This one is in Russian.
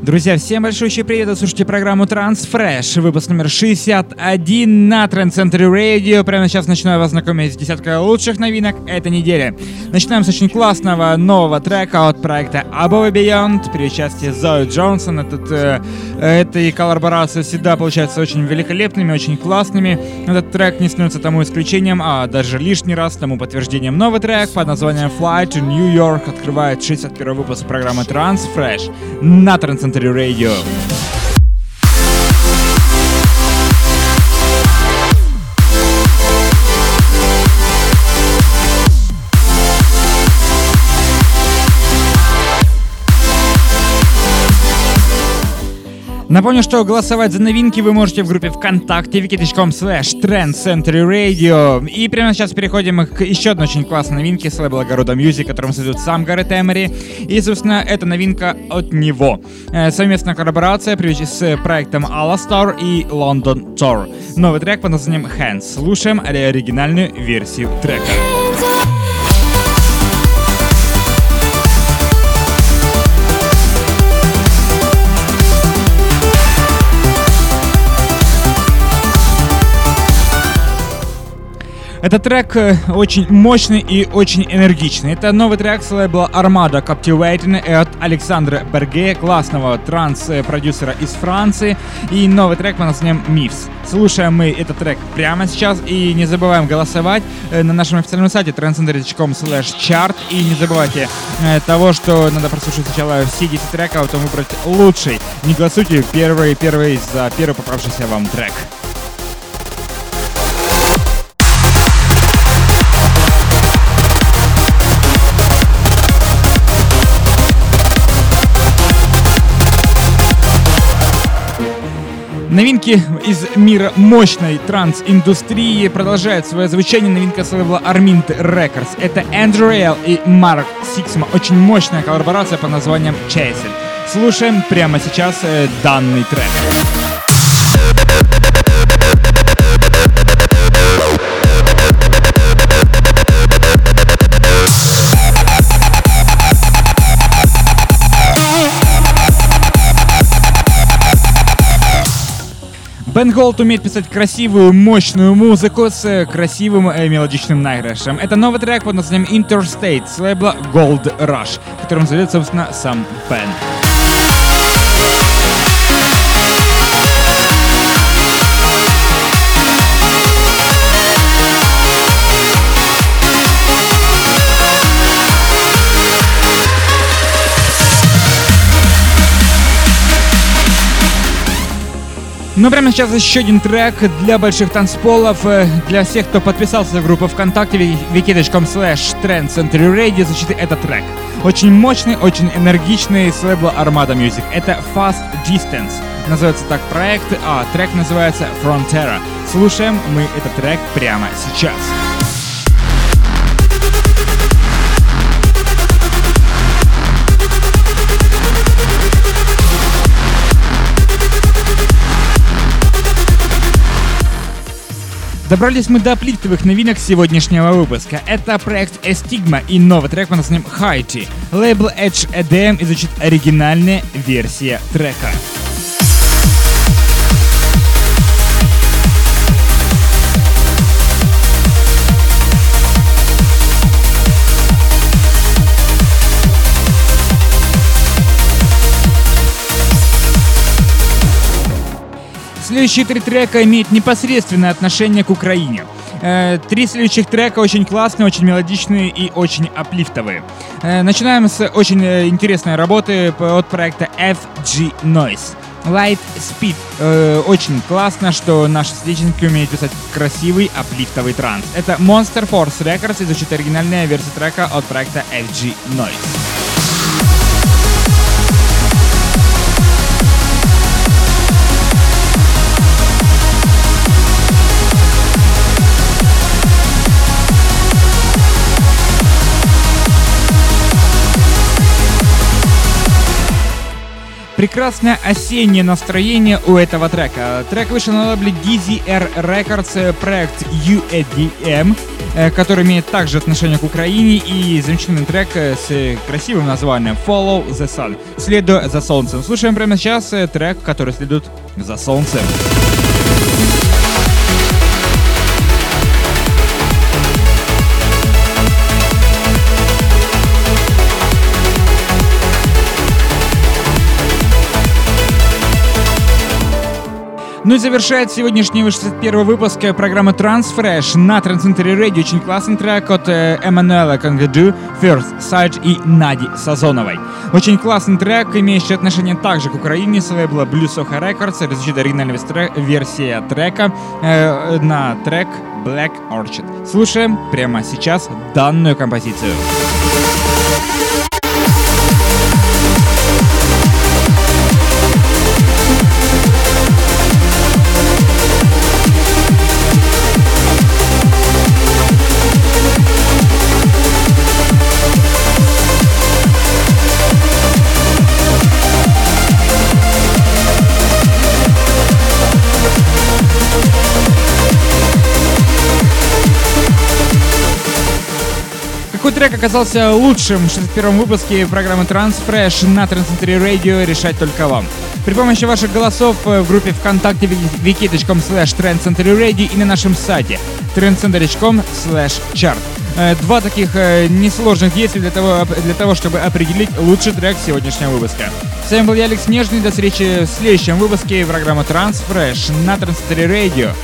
Друзья, всем большой привет! Вы слушаете программу Transfresh, выпуск номер 61 на Trend Center Radio. Прямо сейчас начинаю вас знакомить с десяткой лучших новинок этой недели. Начинаем с очень классного нового трека от проекта Above Beyond при участии Зои Джонсон. Этот, э, этой коллаборации всегда получаются очень великолепными, очень классными. Этот трек не становится тому исключением, а даже лишний раз тому подтверждением. Новый трек под названием Fly to New York открывает 61 выпуск программы Transfresh на Trend anterior a ello. Напомню, что голосовать за новинки вы можете в группе ВКонтакте wiki.com slash Radio. И прямо сейчас переходим к еще одной очень классной новинке с лейбла Города Music, которым создает сам Гаррет Эмери. И, собственно, это новинка от него. Э, совместная коллаборация с проектом Alastar и London Tour. Новый трек под названием Hands. Слушаем оригинальную версию трека. Этот трек э, очень мощный и очень энергичный. Это новый трек с лейбла Armada Captivating от Александра Берге, классного транс-продюсера из Франции. И новый трек под названием Мифс. Слушаем мы этот трек прямо сейчас и не забываем голосовать э, на нашем официальном сайте transcender.com chart и не забывайте э, того, что надо прослушать сначала все 10 треков, а потом выбрать лучший. Не голосуйте первый, первый за первый попавшийся вам трек. Новинки из мира мощной транс-индустрии продолжают свое звучание. Новинка с лейбла Armind Records. Это Andrew Rayel и Mark Sixma. Очень мощная коллаборация под названием Chased. Слушаем прямо сейчас э, данный трек. Бен Голд умеет писать красивую, мощную музыку с э, красивым э, мелодичным наигрышем. Это новый трек под названием Interstate с лейбла Gold Rush, которым зовет, собственно, сам Бен. Ну, прямо сейчас еще один трек для больших танцполов, э, для всех, кто подписался в группу ВКонтакте wiki.com slash trendcenterradio, звучит этот трек. Очень мощный, очень энергичный с лейбла Armada Music. Это Fast Distance. Называется так проект, а трек называется Frontera. Слушаем мы этот трек прямо сейчас. Добрались мы до плитовых новинок сегодняшнего выпуска. Это проект Estigma и новый трек под названием Haiti. Лейбл Edge EDM изучит оригинальная версия трека. Следующие три трека имеют непосредственное отношение к Украине. Э, три следующих трека очень классные, очень мелодичные и очень аплифтовые. Э, начинаем с очень э, интересной работы от проекта FG Noise. Light Speed. Э, очень классно, что наши соотечественники умеют писать красивый аплифтовый транс. Это Monster Force Records и звучит оригинальная версия трека от проекта FG Noise. Прекрасное осеннее настроение у этого трека. Трек вышел на лейбле DZR Records, проект UADM, э, который имеет также отношение к Украине и замечательный трек э, с красивым названием Follow the Sun. Следуя за солнцем. Слушаем прямо сейчас э, трек, который следует за солнцем. Ну и завершает сегодняшний 61 выпуск программы Transfresh на Трансцентре Radio очень классный трек от э, Эммануэла Конгаду, First Sight и Нади Сазоновой. Очень классный трек, имеющий отношение также к Украине, с лейбла Blue Soha Records, различит оригинальная версия трека э, на трек Black Orchid. Слушаем прямо сейчас данную композицию. Трек оказался лучшим в 61 выпуске программы Transfresh на Transcentury Radio решать только вам. При помощи ваших голосов э, в группе ВКонтакте wiki.com slash trendcenturyradio и на нашем сайте trendcentury.com slash chart. Э, два таких э, несложных действия для того, для того, чтобы определить лучший трек сегодняшнего выпуска. С вами был я, Алекс Нежный. До встречи в следующем выпуске программы Transfresh на Transcentury Radio.